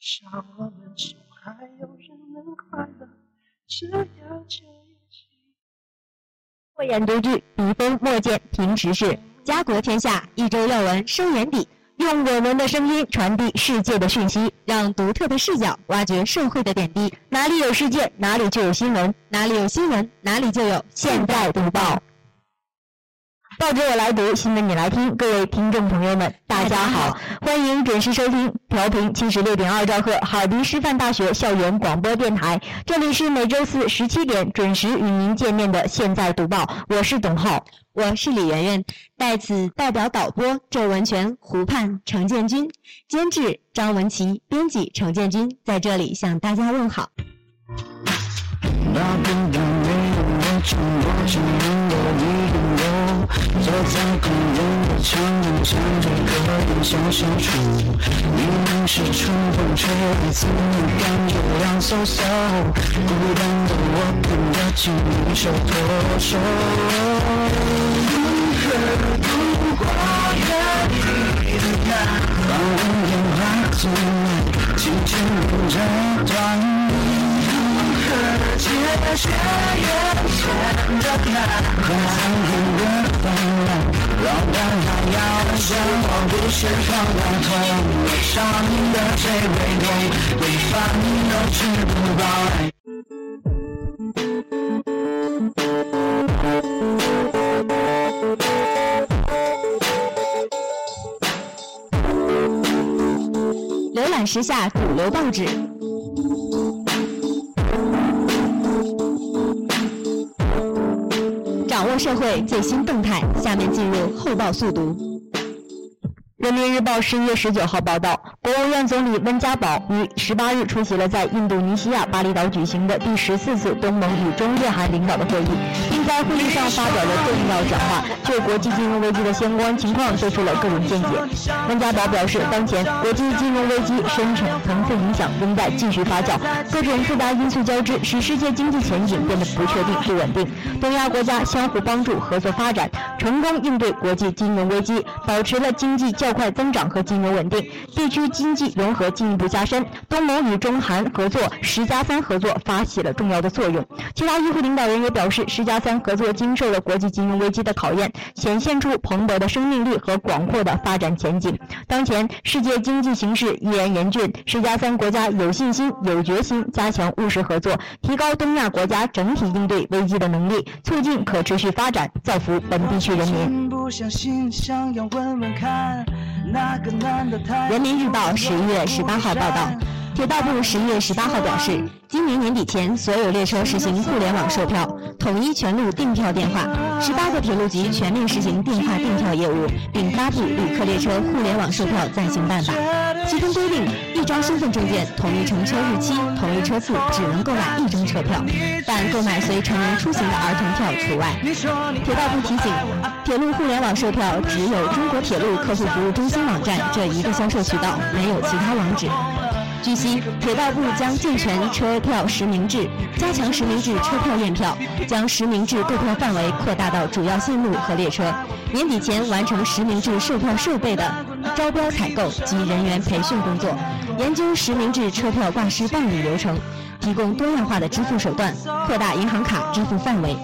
想我们总还有人能快乐，这样就也行。慧眼独具，笔锋墨见平时事，家国天下，一周要闻收眼底。用我们的声音传递世界的讯息，让独特的视角挖掘社会的点滴。哪里有世界，哪里就有新闻；哪里有新闻，哪里就有现代读报。报纸我来读，新闻你来听。各位听众朋友们，大家好，欢迎准时收听调频七十六点二兆赫哈尔滨师范大学校园广播电台。这里是每周四十七点准时与您见面的《现在读报》，我是董浩，我是李媛媛。在此代表导播周文全、胡盼、程建军，监制张文琪，编辑程建军，在这里向大家问好。坐在公园的长凳，唱着歌的小小处。明明是春风吹，怎么感觉凉飕飕？孤单的我跟着情侣手拖手，如何度过远离的那把温电话从来轻轻不折断。浏览时下主流报纸。社会最新动态，下面进入后报速读。人民日报十一月十九号报道，国务院总理温家宝于十八日出席了在印度尼西亚巴厘岛举行的第十四次东盟与中日韩领导的会议，并在会议上发表了重要讲话，就国际金融危机的相关情况做出了个人见解。温家宝表示，当前国际金融危机深层层次影响仍在继续发酵，各种复杂因素交织，使世界经济前景变得不确定、不稳定。东亚国家相互帮助、合作发展，成功应对国际金融危机，保持了经济较。快增长和金融稳定，地区经济融合进一步加深，东盟与中韩合作“十加三”合作发起了重要的作用。其他议会领导人也表示，“十加三”合作经受了国际金融危机的考验，显现出蓬勃的生命力和广阔的发展前景。当前世界经济形势依然严峻，“十加三”国家有信心、有决心加强务实合作，提高东亚国家整体应对危机的能力，促进可持续发展，造福本地区人民。人民日报十一月十八号报道，铁道部十一月十八号表示，今年年底前，所有列车实行互联网售票，统一全路订票电话。十八个铁路局全面实行电话订票业务，并发布旅客列车互联网售票暂行办法。其中规定，一张身份证件、统一乘车日期、统一车次，只能购买一张车票，但购买随成人出行的儿童票除外。铁道部提醒，铁路互联网售票只有中国铁路客户服务中心网站这一个销售渠道，没有其他网址。据悉，铁道部将健全车票实名制，加强实名制车票验票，将实名制购票范围扩大到主要线路和列车。年底前完成实名制售票设备的招标采购及人员培训工作，研究实名制车票挂失办理流程，提供多样化的支付手段，扩大银行卡支付范围。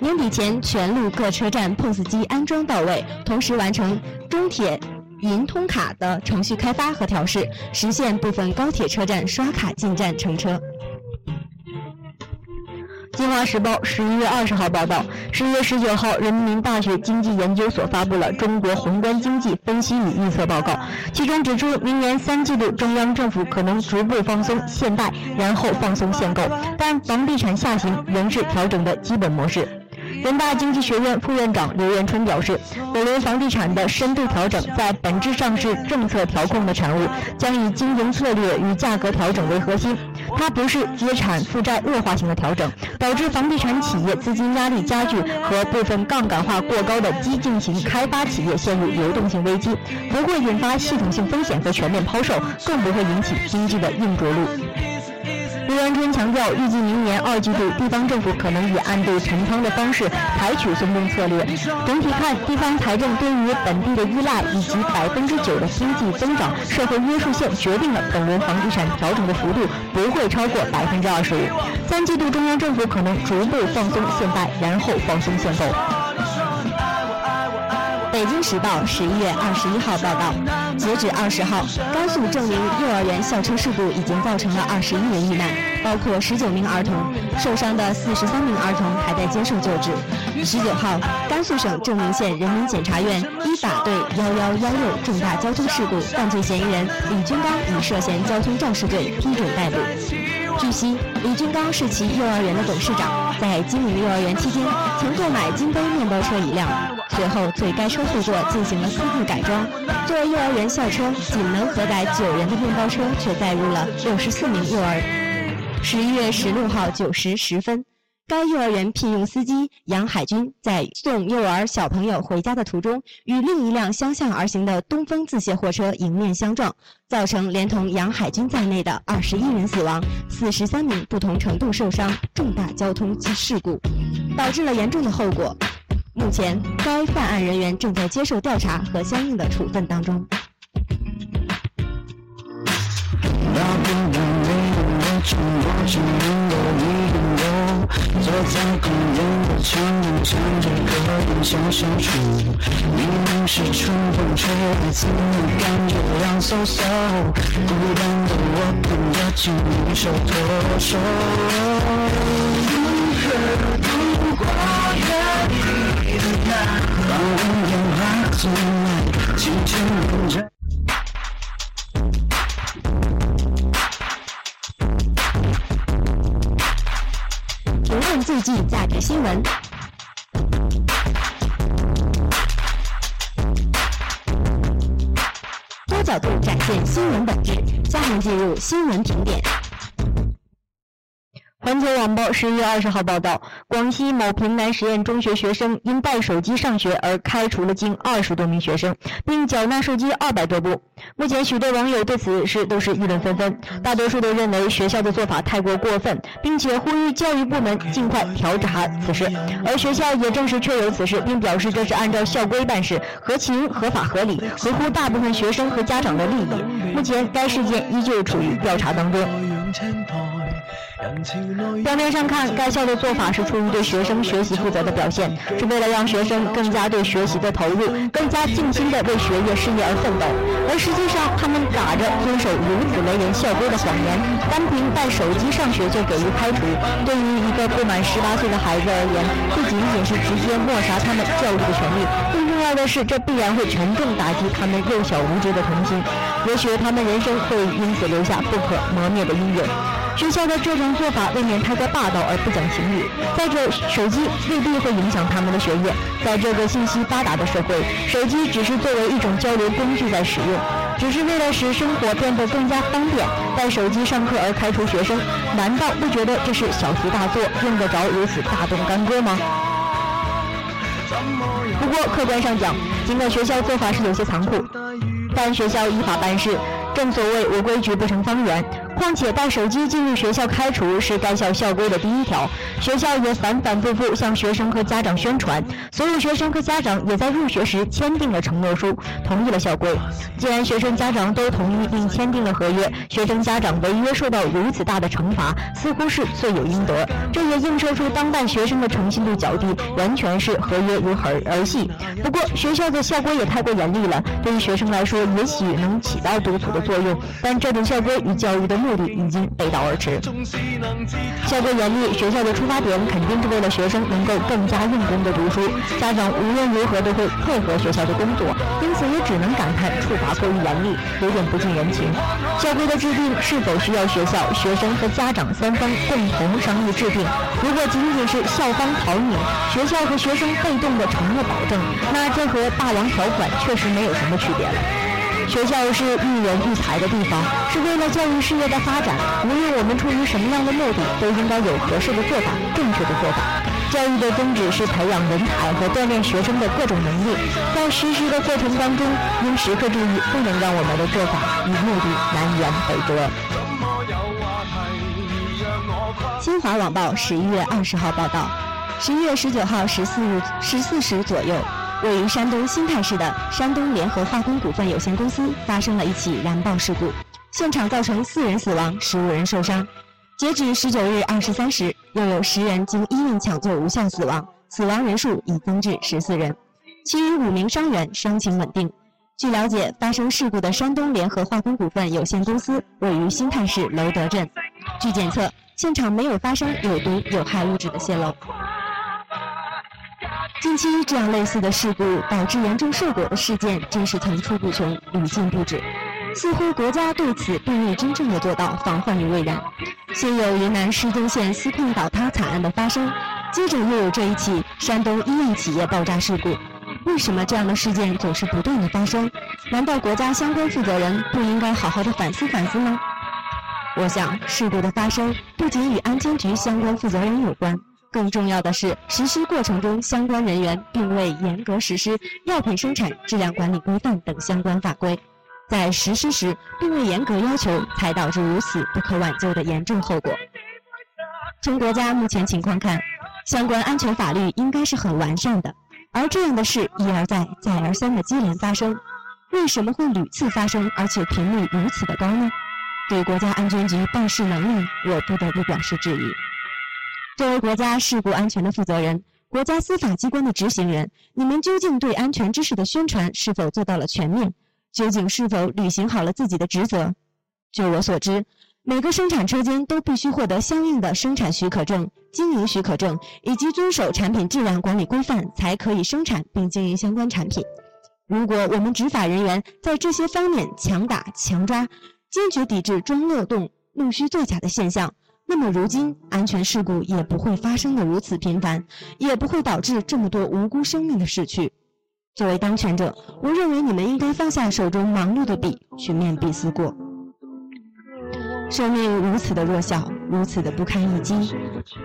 年底前全路各车站 POS 机安装到位，同时完成中铁。银通卡的程序开发和调试，实现部分高铁车站刷卡进站乘车。《京华时报》十一月二十号报道，十一月十九号，人民大学经济研究所发布了《中国宏观经济分析与预测报告》，其中指出，明年三季度中央政府可能逐步放松限贷，然后放松限购，但房地产下行仍是调整的基本模式。人大经济学院副院长刘元春表示，本轮房地产的深度调整在本质上是政策调控的产物，将以经营策略与价格调整为核心。它不是资产负债恶化型的调整，导致房地产企业资金压力加剧和部分杠杆化过高的激进型开发企业陷入流动性危机，不会引发系统性风险和全面抛售，更不会引起经济的硬着陆。刘元春强调，预计明年二季度地方政府可能以暗度陈仓的方式采取松动策略。整体看，地方财政对于本地的依赖以及百分之九的经济增长社会约束线，决定了本轮房地产调整的幅度不会超过百分之二十五。三季度中央政府可能逐步放松限贷，然后放松限购。北京时报十一月二十一号报道，截止二十号，甘肃正明幼儿园校车事故已经造成了二十一人遇难，包括十九名儿童，受伤的四十三名儿童还在接受救治。十九号，甘肃省正宁县人民检察院依法对幺幺幺六重大交通事故犯罪嫌疑人李军刚以涉嫌交通肇事罪批准逮捕。据悉，李军刚是其幼儿园的董事长，在经营幼儿园期间曾购买金杯面包车一辆，随后对该车后座进行了私自改装。作为幼儿园校车仅能核载九人的面包车，却载入了六十四名幼儿。十一月十六号九时十分。该幼儿园聘用司机杨海军在送幼儿小朋友回家的途中，与另一辆相向而行的东风自卸货车迎面相撞，造成连同杨海军在内的二十一人死亡，四十三名不同程度受伤，重大交通事故，导致了严重的后果。目前，该犯案人员正在接受调查和相应的处分当中。坐在空荡的长廊，唱着歌，烟消消处。明明是春风吹，怎么感觉凉飕飕？孤单的我，看着情侣手拖手。如何度过约定的那？把烟花送来，轻轻吻着。最具价值新闻，多角度展现新闻本质。下面进入新闻评点。环球网报十一月二十号报道，广西某平南实验中学学生因带手机上学而开除了近二十多名学生，并缴纳手机二百多部。目前，许多网友对此事都是议论纷纷，大多数都认为学校的做法太过过分，并且呼吁教育部门尽快调查此事。而学校也证实确有此事，并表示这是按照校规办事，合情、合法、合理，合乎大部分学生和家长的利益。目前，该事件依旧处于调查当中。表面上看，该校的做法是出于对学生学习负责的表现，是为了让学生更加对学习的投入，更加尽心的为学业事业而奋斗。而实际上，他们打着遵守如此雷人校规的谎言，单凭带手机上学就给予开除，对于一个不满十八岁的孩子而言，不仅仅是直接抹杀他们教育的权利，更重要的是，这必然会沉重打击他们幼小无知的童心，也许他们人生会因此留下不可磨灭的阴影。学校的这种做法未免太过霸道而不讲情理。再者，手机未必会影响他们的学业。在这个信息发达的社会，手机只是作为一种交流工具在使用，只是为了使生活变得更加方便。带手机上课而开除学生，难道不觉得这是小题大做，用得着如此大动干戈吗？不过客观上讲，尽管学校做法是有些残酷，但学校依法办事。正所谓无规矩不成方圆。况且带手机进入学校开除是该校校规的第一条，学校也反反复复向学生和家长宣传，所有学生和家长也在入学时签订了承诺书，同意了校规。既然学生家长都同意并签订了合约，学生家长违约受到如此大的惩罚，似乎是罪有应得。这也映射出当代学生的诚信度较低，完全是合约如儿儿戏。不过学校的校规也太过严厉了，对于学生来说也许能起到督促的作用，但这种校规与教育的目。目的已经背道而驰。校规严厉，学校的出发点肯定是为了学生能够更加用功的读书。家长无论如何都会配合学校的工作，因此也只能感叹处罚过于严厉，有点不近人情。校规的制定是否需要学校、学生和家长三方共同商议制定？如果仅仅是校方讨拧，学校和学生被动的承诺保证，那这和霸王条款确实没有什么区别了。学校是育人育才的地方，是为了教育事业的发展。无论我们出于什么样的目的，都应该有合适的做法、正确的做法。教育的宗旨是培养人才和锻炼学生的各种能力，在实施的过程当中，应时刻注意，不能让我们的做法与目的南辕北辙。新华网报十一月二十号报道，十一月十九号十四日十四时左右，位于山东新泰市的山东联合化工股份有限公司发生了一起燃爆事故，现场造成四人死亡，十五人受伤。截止十九日二十三时，又有十人经医院抢救无效死亡，死亡人数已增至十四人，其余五名伤员伤情稳定。据了解，发生事故的山东联合化工股份有限公司位于新泰市楼德镇。据检测，现场没有发生有毒有害物质的泄漏。近期这样类似的事故导致严重受果的事件真是层出不穷、屡禁不止。似乎国家对此并未真正的做到防患于未然。先有云南失踪县锡矿倒塌惨案的发生，接着又有这一起山东医院企业爆炸事故。为什么这样的事件总是不断的发生？难道国家相关负责人不应该好好的反思反思吗？我想，事故的发生不仅与安监局相关负责人有关，更重要的是实施过程中相关人员并未严格实施药品生产质量管理规范等相关法规。在实施时并未严格要求，才导致如此不可挽救的严重后果。从国家目前情况看，相关安全法律应该是很完善的，而这样的事一而再、再而三的接连发生，为什么会屡次发生，而且频率如此的高呢？对国家安全局办事能力，我不得不表示质疑。作为国家事故安全的负责人，国家司法机关的执行人，你们究竟对安全知识的宣传是否做到了全面？究竟是否履行好了自己的职责？据我所知，每个生产车间都必须获得相应的生产许可证、经营许可证，以及遵守产品质量管理规范，才可以生产并经营相关产品。如果我们执法人员在这些方面强打强抓，坚决抵制装漏洞、弄虚作假的现象，那么如今安全事故也不会发生的如此频繁，也不会导致这么多无辜生命的逝去。作为当权者，我认为你们应该放下手中忙碌的笔，去面壁思过。生命如此的弱小，如此的不堪一击，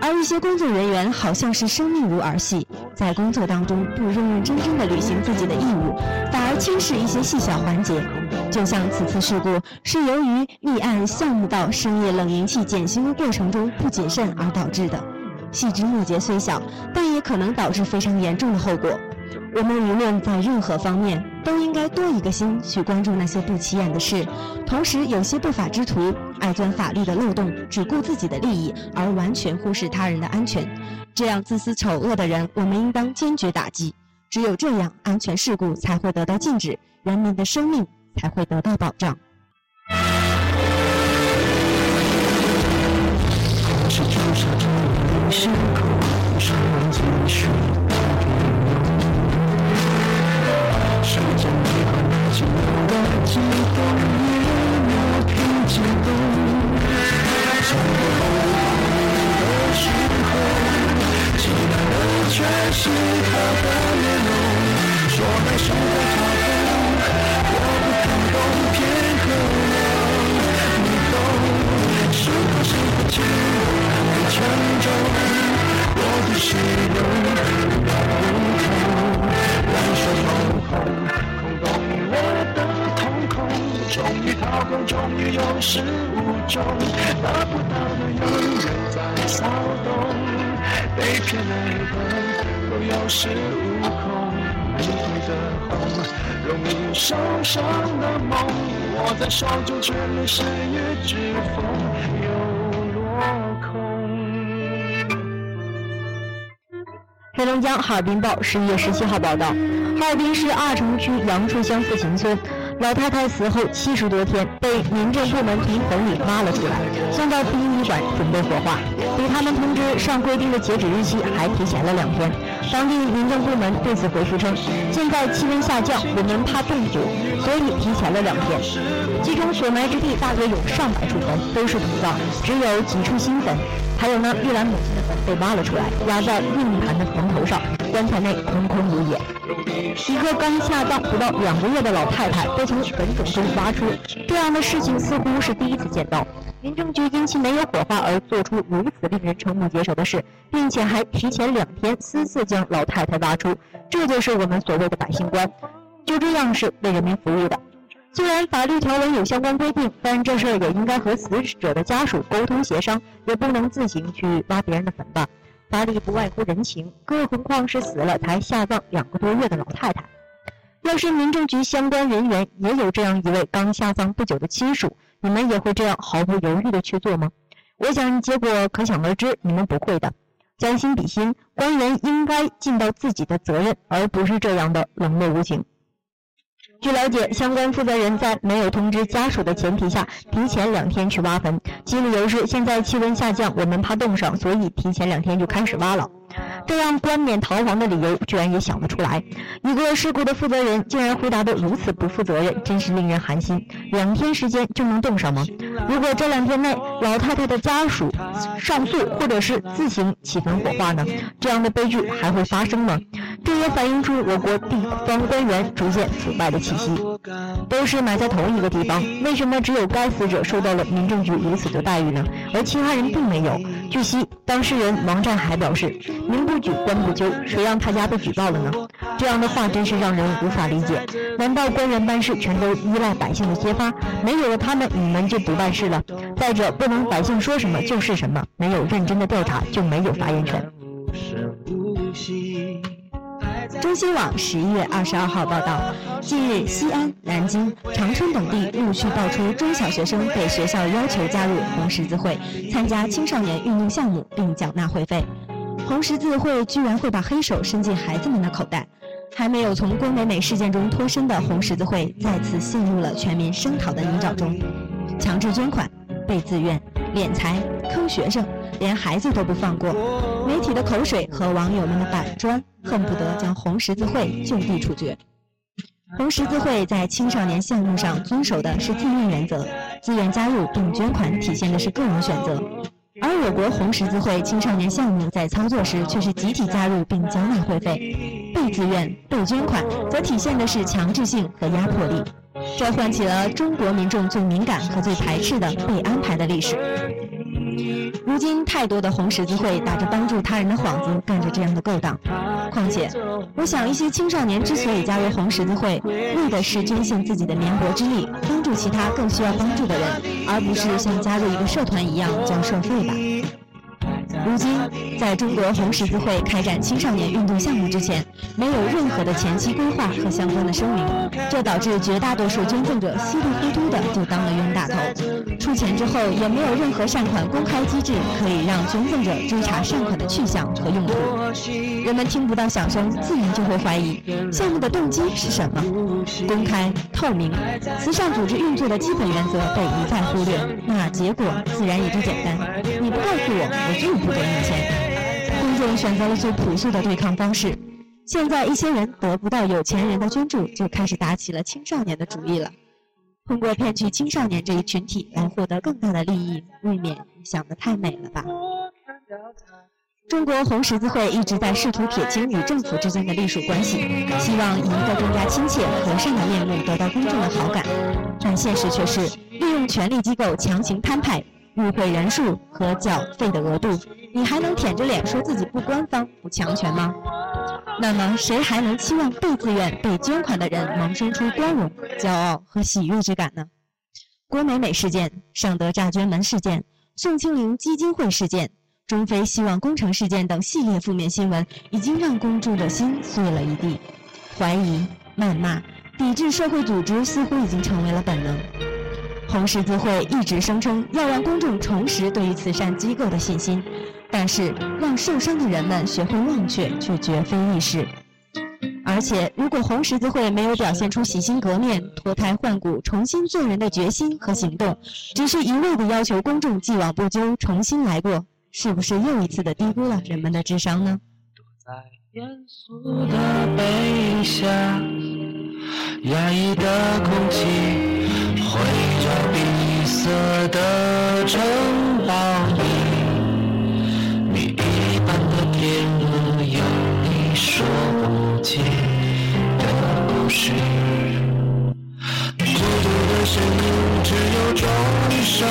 而一些工作人员好像是生命如儿戏，在工作当中不认认真真的履行自己的义务，反而轻视一些细小环节。就像此次事故是由于立案项目到深夜冷凝器检修的过程中不谨慎而导致的，细枝末节虽小，但也可能导致非常严重的后果。我们无论在任何方面，都应该多一个心去关注那些不起眼的事。同时，有些不法之徒爱钻法律的漏洞，只顾自己的利益，而完全忽视他人的安全。这样自私丑恶的人，我们应当坚决打击。只有这样，安全事故才会得到禁止，人民的生命才会得到保障。时间离开寂寞的悸动，也没有停止动。想过后悔的时候，期待的却是他的面容。说来伤的他我的心动，不痛，两手空。空空洞我的瞳孔，终于掏空，终于有始无终，得不到的永远在骚动，被骗了的都有恃无恐，玫瑰的红，容易受伤的梦，握在手中却流失于指缝，黑龙江哈尔滨报十一月十七号报道，哈尔滨市阿城区杨树乡富勤村老太太死后七十多天，被民政部门从坟里挖了出来，送到殡仪馆准备火化。比他们通知上规定的截止日期还提前了两天。当地民政部门对此回复称，现在气温下降，我们怕中毒，所以提前了两天。其中所埋之地大约有上百处坟，都是土葬，只有几处新坟。还有呢，玉兰母亲的坟被挖了出来，压在硬盘的坟头上，棺材内空空如也。一个刚下葬不到两个月的老太太被从坟冢中挖出，这样的事情似乎是第一次见到。民政局因其没有火化而做出如此令人瞠目结舌的事，并且还提前两天私自将老太太挖出，这就是我们所谓的百姓官，就这样是为人民服务的。虽然法律条文有相关规定，但这事儿也应该和死者的家属沟通协商，也不能自行去挖别人的坟吧。法理不外乎人情，更何况是死了才下葬两个多月的老太太。要是民政局相关人员也有这样一位刚下葬不久的亲属，你们也会这样毫不犹豫地去做吗？我想结果可想而知，你们不会的。将心比心，官员应该尽到自己的责任，而不是这样的冷漠无情。据了解，相关负责人在没有通知家属的前提下，提前两天去挖坟，其理由是现在气温下降，我们怕冻上，所以提前两天就开始挖了。这样冠冕堂皇的理由，居然也想得出来。一个事故的负责人竟然回答得如此不负责任，真是令人寒心。两天时间就能冻上吗？如果这两天内老太太的家属上诉，或者是自行起焚火化呢？这样的悲剧还会发生吗？这也反映出我国地方官员逐渐腐败的气息。都是埋在同一个地方，为什么只有该死者受到了民政局如此的待遇呢？而其他人并没有？据悉，当事人王占海表示。民不举，官不究，谁让他家被举报了呢？这样的话真是让人无法理解。难道官员办事全都依赖百姓的揭发？没有了他们，你们就不办事了？再者，不能百姓说什么就是什么，没有认真的调查就没有发言权。中新网十一月二十二号报道，近日西安、南京、长春等地陆续爆出中小学生被学校要求加入红十字会，参加青少年运动项目并缴纳会费。红十字会居然会把黑手伸进孩子们的口袋，还没有从郭美美事件中脱身的红十字会再次陷入了全民声讨的泥沼中，强制捐款、被自愿、敛财、坑学生，连孩子都不放过。媒体的口水和网友们的板砖，恨不得将红十字会就地处决。红十字会在青少年项目上遵守的是自愿原则，自愿加入并捐款体现的是个人选择。而我国红十字会青少年项目在操作时却是集体加入并缴纳会费，被自愿、被捐款，则体现的是强制性和压迫力，这唤起了中国民众最敏感和最排斥的被安排的历史。如今，太多的红十字会打着帮助他人的幌子，干着这样的勾当。况且，我想一些青少年之所以加入红十字会，为的是捐献自己的绵薄之力，帮助其他更需要帮助的人，而不是像加入一个社团一样交社费吧。如今，在中国红十字会开展青少年运动项目之前，没有任何的前期规划和相关的声明，这导致绝大多数捐赠者稀里糊涂的就当了冤大头。出钱之后，也没有任何善款公开机制，可以让捐赠者追查善款的去向和用途。人们听不到响声，自然就会怀疑项目的动机是什么。公开透明，慈善组织运作的基本原则被一再忽略，那结果自然也就简单。你不告诉我，我就不给你钱。公众选择了最朴素的对抗方式。现在一些人得不到有钱人的捐助，就开始打起了青少年的主意了。通过骗取青少年这一群体来获得更大的利益，未免想得太美了吧？中国红十字会一直在试图撇清与政府之间的隶属关系，希望以一个更加亲切和善的面目得到公众的好感，但现实却是利用权力机构强行摊派。入会人数和缴费的额度，你还能舔着脸说自己不官方、不强权吗？那么，谁还能期望被自愿、被捐款的人萌生出光荣、骄傲和喜悦之感呢？郭美美事件、尚德诈捐门事件、宋庆龄基金会事件、中非希望工程事件等系列负面新闻，已经让公众的心碎了一地。怀疑、谩骂、抵制社会组织，似乎已经成为了本能。红十字会一直声称要让公众重拾对于慈善机构的信心，但是让受伤的人们学会忘却却绝非易事。而且，如果红十字会没有表现出洗心革面、脱胎换骨、重新做人的决心和行动，只是一味的要求公众既往不咎、重新来过，是不是又一次的低估了人们的智商呢？躲在严肃的背影下，压抑的空气。围着闭塞的城堡里，你一般的天幕有你说不尽的故事。孤独的声音只有钟声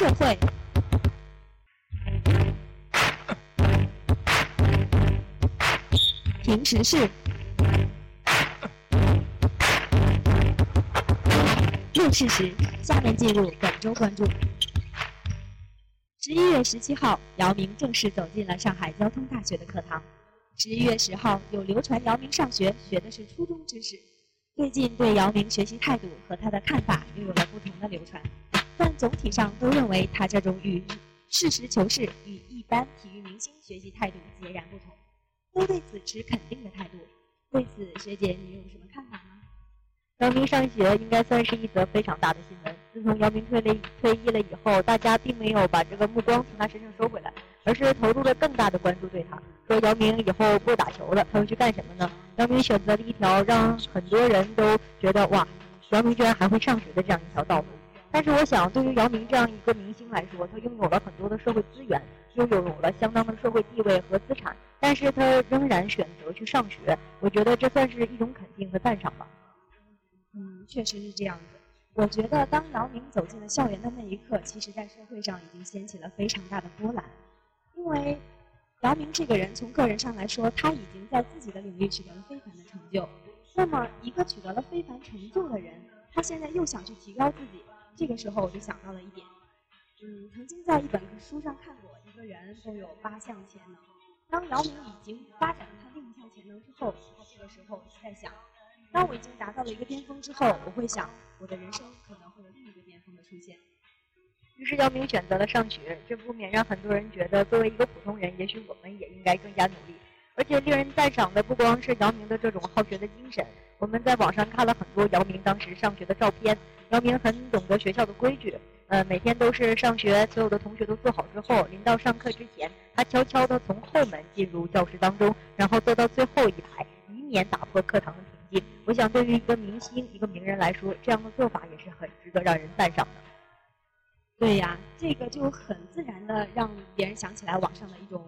社会，平时事，论事实。下面进入本周关注。十一月十七号，姚明正式走进了上海交通大学的课堂。十一月十号，有流传姚明上学学的是初中知识。最近对姚明学习态度和他的看法又有了不同的流传，但总体上都认为他这种与事实求是与一般体育明星学习态度截然不同，都对此持肯定的态度。对此，学姐你有什么看法吗？姚明上学应该算是一则非常大的新闻。自从姚明退了退役了以后，大家并没有把这个目光从他身上收回来，而是投入了更大的关注对他。说姚明以后不打球了，他会去干什么呢？姚明选择了一条让很多人都觉得哇，姚明居然还会上学的这样一条道路。但是我想，对于姚明这样一个明星来说，他拥有了很多的社会资源，拥有了相当的社会地位和资产，但是他仍然选择去上学。我觉得这算是一种肯定和赞赏吧。嗯，确实是这样子。我觉得当姚明走进了校园的那一刻，其实在社会上已经掀起了非常大的波澜，因为姚明这个人从个人上来说，他已经在自己的领域取得了非凡的成就。那么，一个取得了非凡成就的人，他现在又想去提高自己，这个时候我就想到了一点。嗯，曾经在一本书上看过，一个人都有八项潜能。当姚明已经发展了他另一项潜能之后，他这个时候就在想。当我已经达到了一个巅峰之后，我会想，我的人生可能会有另一个巅峰的出现。于是姚明选择了上学，这不免让很多人觉得，作为一个普通人，也许我们也应该更加努力。而且令人赞赏的不光是姚明的这种好学的精神，我们在网上看了很多姚明当时上学的照片。姚明很懂得学校的规矩，呃，每天都是上学，所有的同学都坐好之后，临到上课之前，他悄悄地从后门进入教室当中，然后坐到最后一排，以免打破课堂的平静。我想，对于一个明星、一个名人来说，这样的做法也是很值得让人赞赏的。对呀，这个就很自然的让别人想起来网上的一种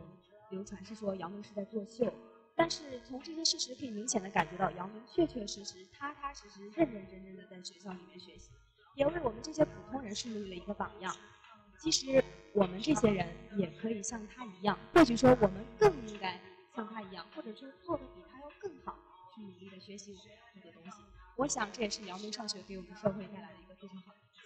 流传，是说姚明是在作秀。但是从这些事实可以明显的感觉到，姚明确确实实、踏踏实实、认认真真的在学校里面学习，也为我们这些普通人树立了一个榜样。其实我们这些人也可以像他一样，或许说我们更应该像他一样，或者说做的比他要更好，去努力的学习这个东西。我想这也是姚明上学给我们社会带来的一个非常好的影响。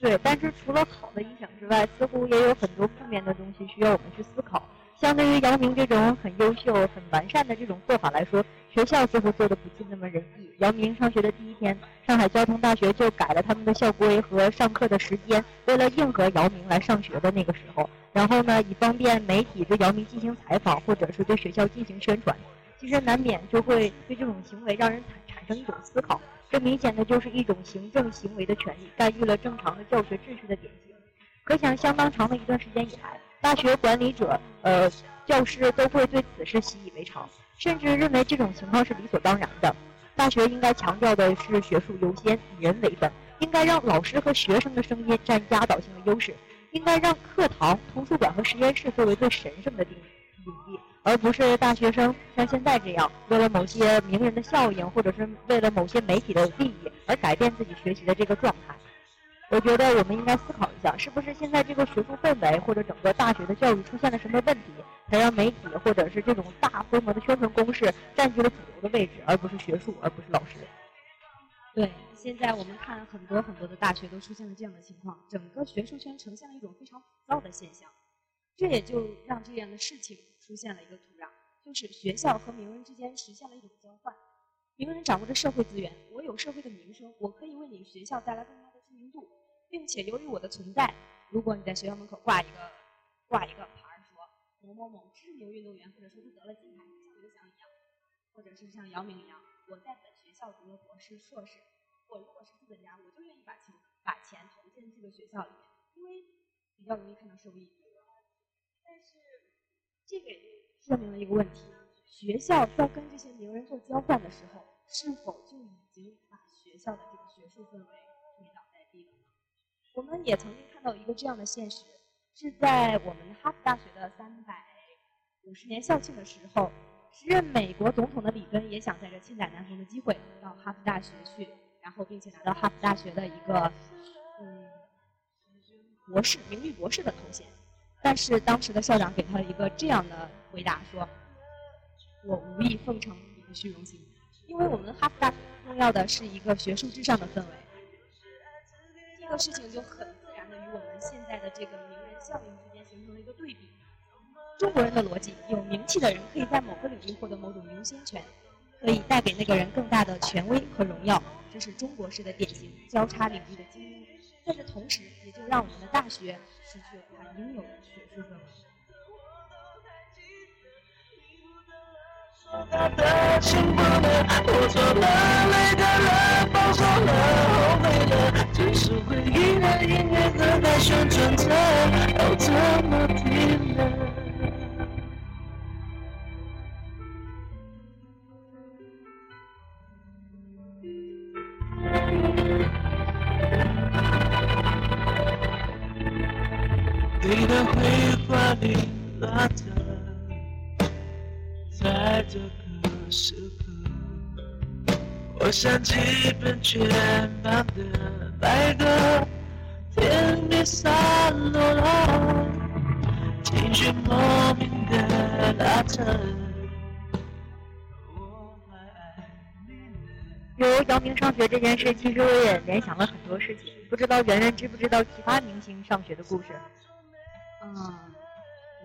对，但是除了好的影响之外，似乎也有很多负面的东西需要我们去思考。相对于姚明这种很优秀、很完善的这种做法来说，学校似乎做的不尽那么人意。姚明上学的第一天，上海交通大学就改了他们的校规和上课的时间，为了应和姚明来上学的那个时候。然后呢，以方便媒体对姚明进行采访，或者是对学校进行宣传。其实难免就会对这种行为让人产产生一种思考。这明显的就是一种行政行为的权利干预了正常的教学秩序的典型。可想，相当长的一段时间以来，大学管理者、呃教师都会对此事习以为常，甚至认为这种情况是理所当然的。大学应该强调的是学术优先，以人为本，应该让老师和学生的声音占压倒性的优势，应该让课堂、图书馆和实验室作为最神圣的领领域，而不是大学生像现在这样，为了某些名人的效应，或者是为了某些媒体的利益而改变自己学习的这个状态。我觉得我们应该思考一下，是不是现在这个学术氛围或者整个大学的教育出现了什么问题，才让媒体或者是这种大规模的宣传攻势占据了主流的位置，而不是学术，而不是老师。对，现在我们看很多很多的大学都出现了这样的情况，整个学术圈呈现了一种非常浮躁的现象，这也就让这样的事情出现了一个土壤，就是学校和名人之间实现了一种交换。名人掌握着社会资源，我有社会的名声，我可以为你学校带来更大的知名度，并且由于我的存在，如果你在学校门口挂一个挂一个牌儿说某某某知名运动员，或者说他得了金牌，像刘翔一样，或者是像姚明一样，我在本学校读了博士、硕士，我如果是资本家，我就愿意把钱把钱投进这个学校里面，因为比较容易看到收益。但是这个也说明了一个问题：学校在跟这些名人做交换的时候，是否就已经把学校的这个学术氛围？我们也曾经看到一个这样的现实，是在我们哈佛大学的三百五十年校庆的时候，时任美国总统的里根也想在这千载难逢的机会到哈佛大学去，然后并且拿到哈佛大学的一个嗯博士名誉博士的头衔。但是当时的校长给他了一个这样的回答说：“我无意奉承你的虚荣心，因为我们哈佛大学重要的是一个学术至上的氛围。”这个事情就很自然的与我们现在的这个名人效应之间形成了一个对比。中国人的逻辑，有名气的人可以在某个领域获得某种明星权，可以带给那个人更大的权威和荣耀，这是中国式的典型交叉领域的精英。但是同时，也就让我们的大学失去了它应有的学术氛围。我的情不能，我错了，泪干了，放手了，后悔了。只是回忆的音乐正在旋转着，要怎么停呢？你的回话。在这个时刻，我想起本全版的白鸽，天边散落了情绪莫名的拉扯。我还爱你呢由姚明上学这件事，其实我也联想了很多事情。不知道圆圆知不知道其他明星上学的故事？啊，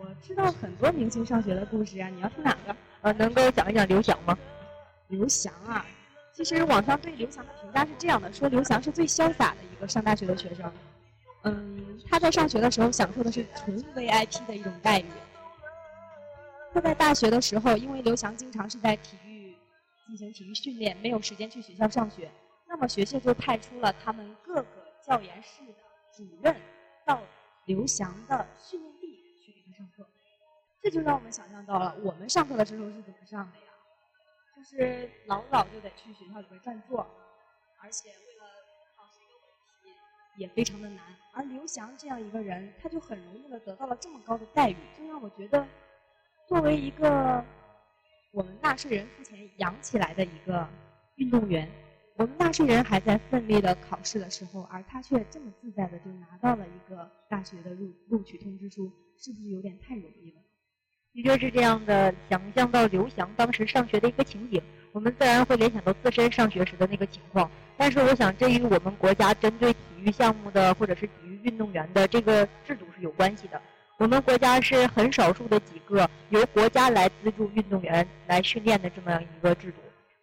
我知道很多明星上学的故事啊，你要听哪个？呃，能够讲一讲刘翔吗？刘翔啊，其实网上对刘翔的评价是这样的：说刘翔是最潇洒的一个上大学的学生。嗯，他在上学的时候享受的是纯 VIP 的一种待遇。他在大学的时候，因为刘翔经常是在体育进行体育训练，没有时间去学校上学，那么学校就派出了他们各个教研室的主任到刘翔的训练。这就让我们想象到了，我们上课的时候是怎么上的呀？就是老早就得去学校里边占座，而且为了考试一个问题也非常的难。而刘翔这样一个人，他就很容易的得到了这么高的待遇，就让我觉得，作为一个我们纳税人付钱养起来的一个运动员，我们纳税人还在奋力的考试的时候，而他却这么自在的就拿到了一个大学的录录取通知书，是不是有点太容易了？的确是这样的，想象到刘翔当时上学的一个情景，我们自然会联想到自身上学时的那个情况。但是，我想这与我们国家针对体育项目的或者是体育运动员的这个制度是有关系的。我们国家是很少数的几个由国家来资助运动员来训练的这么样一个制度。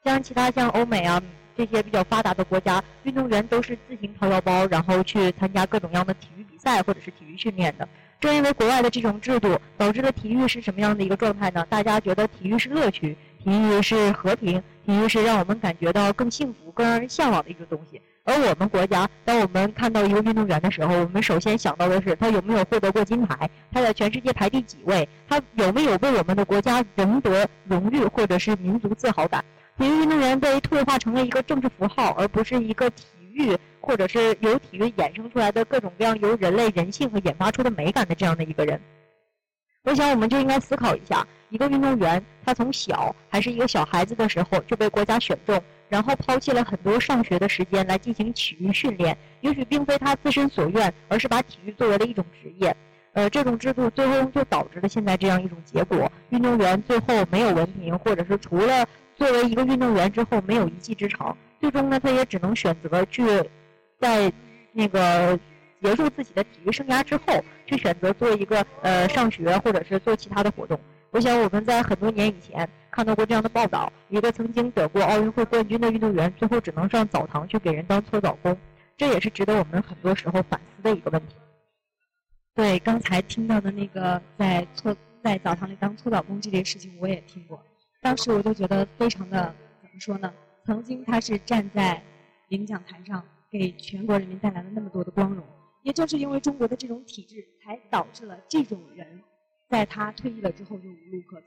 像其他像欧美啊这些比较发达的国家，运动员都是自行掏腰包，然后去参加各种各样的体育比赛或者是体育训练的。正因为国外的这种制度，导致了体育是什么样的一个状态呢？大家觉得体育是乐趣，体育是和平，体育是让我们感觉到更幸福、更让人向往的一个东西。而我们国家，当我们看到一个运动员的时候，我们首先想到的是他有没有获得过金牌，他在全世界排第几位，他有没有为我们的国家赢得荣誉或者是民族自豪感。体育运动员被退化成了一个政治符号，而不是一个体育。或者是由体育衍生出来的各种各样由人类人性和研发出的美感的这样的一个人，我想我们就应该思考一下，一个运动员他从小还是一个小孩子的时候就被国家选中，然后抛弃了很多上学的时间来进行体育训练，也许并非他自身所愿，而是把体育作为了一种职业。呃，这种制度最终就导致了现在这样一种结果：运动员最后没有文凭，或者是除了作为一个运动员之后没有一技之长，最终呢，他也只能选择去。在那个结束自己的体育生涯之后，去选择做一个呃上学或者是做其他的活动。我想我们在很多年以前看到过这样的报道：一个曾经得过奥运会冠军的运动员，最后只能上澡堂去给人当搓澡工。这也是值得我们很多时候反思的一个问题。对，刚才听到的那个在搓在澡堂里当搓澡工这件事情，我也听过。当时我就觉得非常的怎么说呢？曾经他是站在领奖台上，给全国人民带来了那么多的光荣。也正是因为中国的这种体制，才导致了这种人在他退役了之后就无路可走。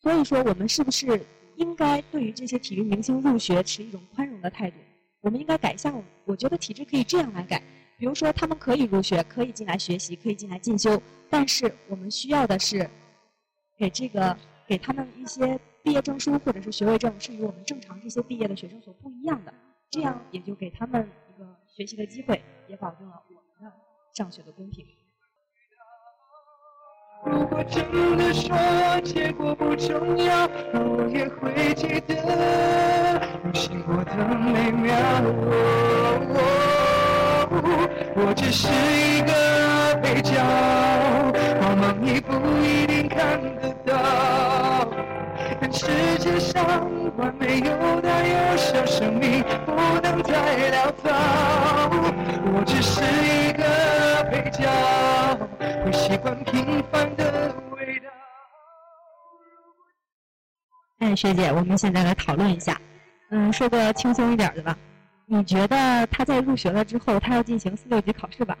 所以说，我们是不是应该对于这些体育明星入学持一种宽容的态度？我们应该改向，我觉得体制可以这样来改，比如说他们可以入学，可以进来学习，可以进来进修，但是我们需要的是给这个给他们一些毕业证书或者是学位证是与我们正常这些毕业的学生所不一样的，这样也就给他们一个学习的机会，也保证了我们的上学的公平。如果真的说结果不重要，我也会记得旅行过的美妙。我只是一个配角，光芒你不一定看得到。世界上完美有大有小，生命不能太潦草。我只是一个配角，会习惯平凡的味道。哎，学姐，我们现在来讨论一下，嗯，说个轻松一点的吧。你觉得他在入学了之后，他要进行四六级考试吧？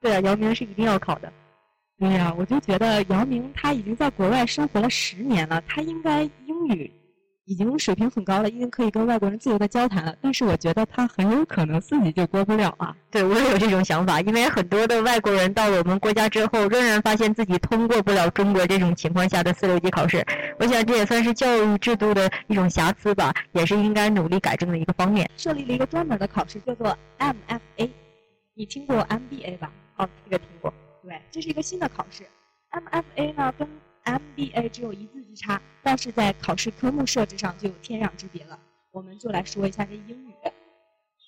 对啊，姚明是一定要考的。对呀、我就觉得姚明他已经在国外生活了十年了，他应该英语已经水平很高了，已经可以跟外国人自由的交谈了。但是我觉得他很有可能自己就过不了啊。对，我也有这种想法，因为很多的外国人到了我们国家之后，仍然发现自己通过不了中国这种情况下的四六级考试。我想这也算是教育制度的一种瑕疵吧，也是应该努力改正的一个方面。设立了一个专门的考试，叫做 MFA。你听过 MBA 吧？哦，这个听过。对，这是一个新的考试。MFA 呢跟 MBA 只有一字之差，但是在考试科目设置上就有天壤之别了。我们就来说一下这英语。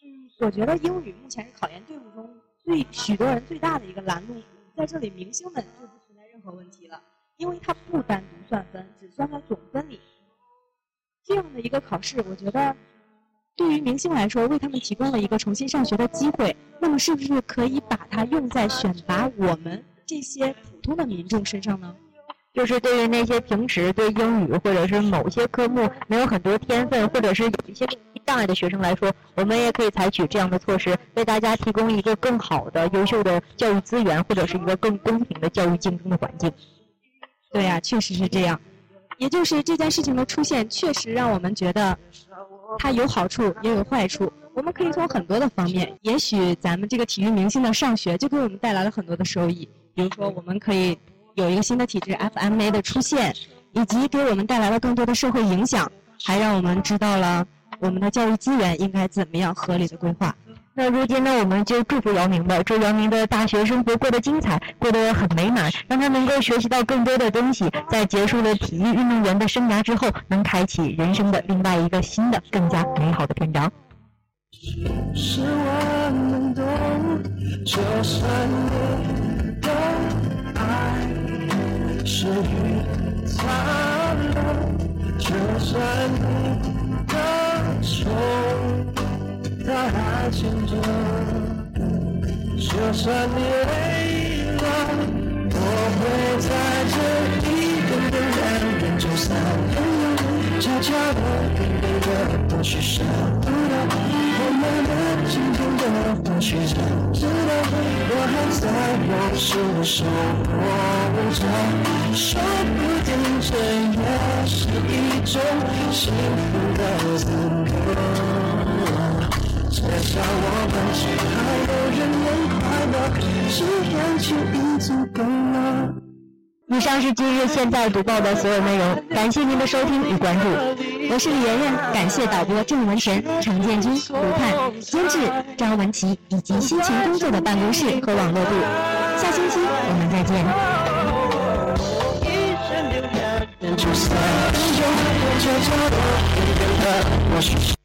嗯，我觉得英语目前是考研队伍中最许多人最大的一个拦路虎，在这里明星们就不存在任何问题了，因为它不单独算分，只算在总分里。这样的一个考试，我觉得对于明星来说，为他们提供了一个重新上学的机会。那么，是不是可以把它用在选拔我们这些普通的民众身上呢？就是对于那些平时对英语或者是某些科目没有很多天分，或者是有一些障碍的学生来说，我们也可以采取这样的措施，为大家提供一个更好的、优秀的教育资源，或者是一个更公平的教育竞争的环境。对呀、确实是这样。也就是这件事情的出现，确实让我们觉得它有好处也有坏处。我们可以从很多的方面，也许咱们这个体育明星的上学就给我们带来了很多的收益。比如说，我们可以有一个新的体制 FMA 的出现，以及给我们带来了更多的社会影响，还让我们知道了我们的教育资源应该怎么样合理的规划。那如今呢，我们就祝福姚明吧，祝姚明的大学生活过得精彩，过得很美满，让他能够学习到更多的东西，在结束了体育运动员的生涯之后，能开启人生的另外一个新的、更加美好的篇章。是我们懂，就算你的爱是雨残还牵着，就算你累了，我会在这一个个两点九三六，悄悄地跟别人或许舍不得。我们的今天的或许真值得，我还在我手守候着，说不定这也是一种幸福的资格。至少我们是还有人能快乐，只要就已足够了。以上是今日现在读报的所有内容，感谢您的收听与关注。我是李媛媛，感谢导播郑文神、程建军、卢盼，监制张文琪以及辛勤工作的办公室和网络部。下星期我们再见。一生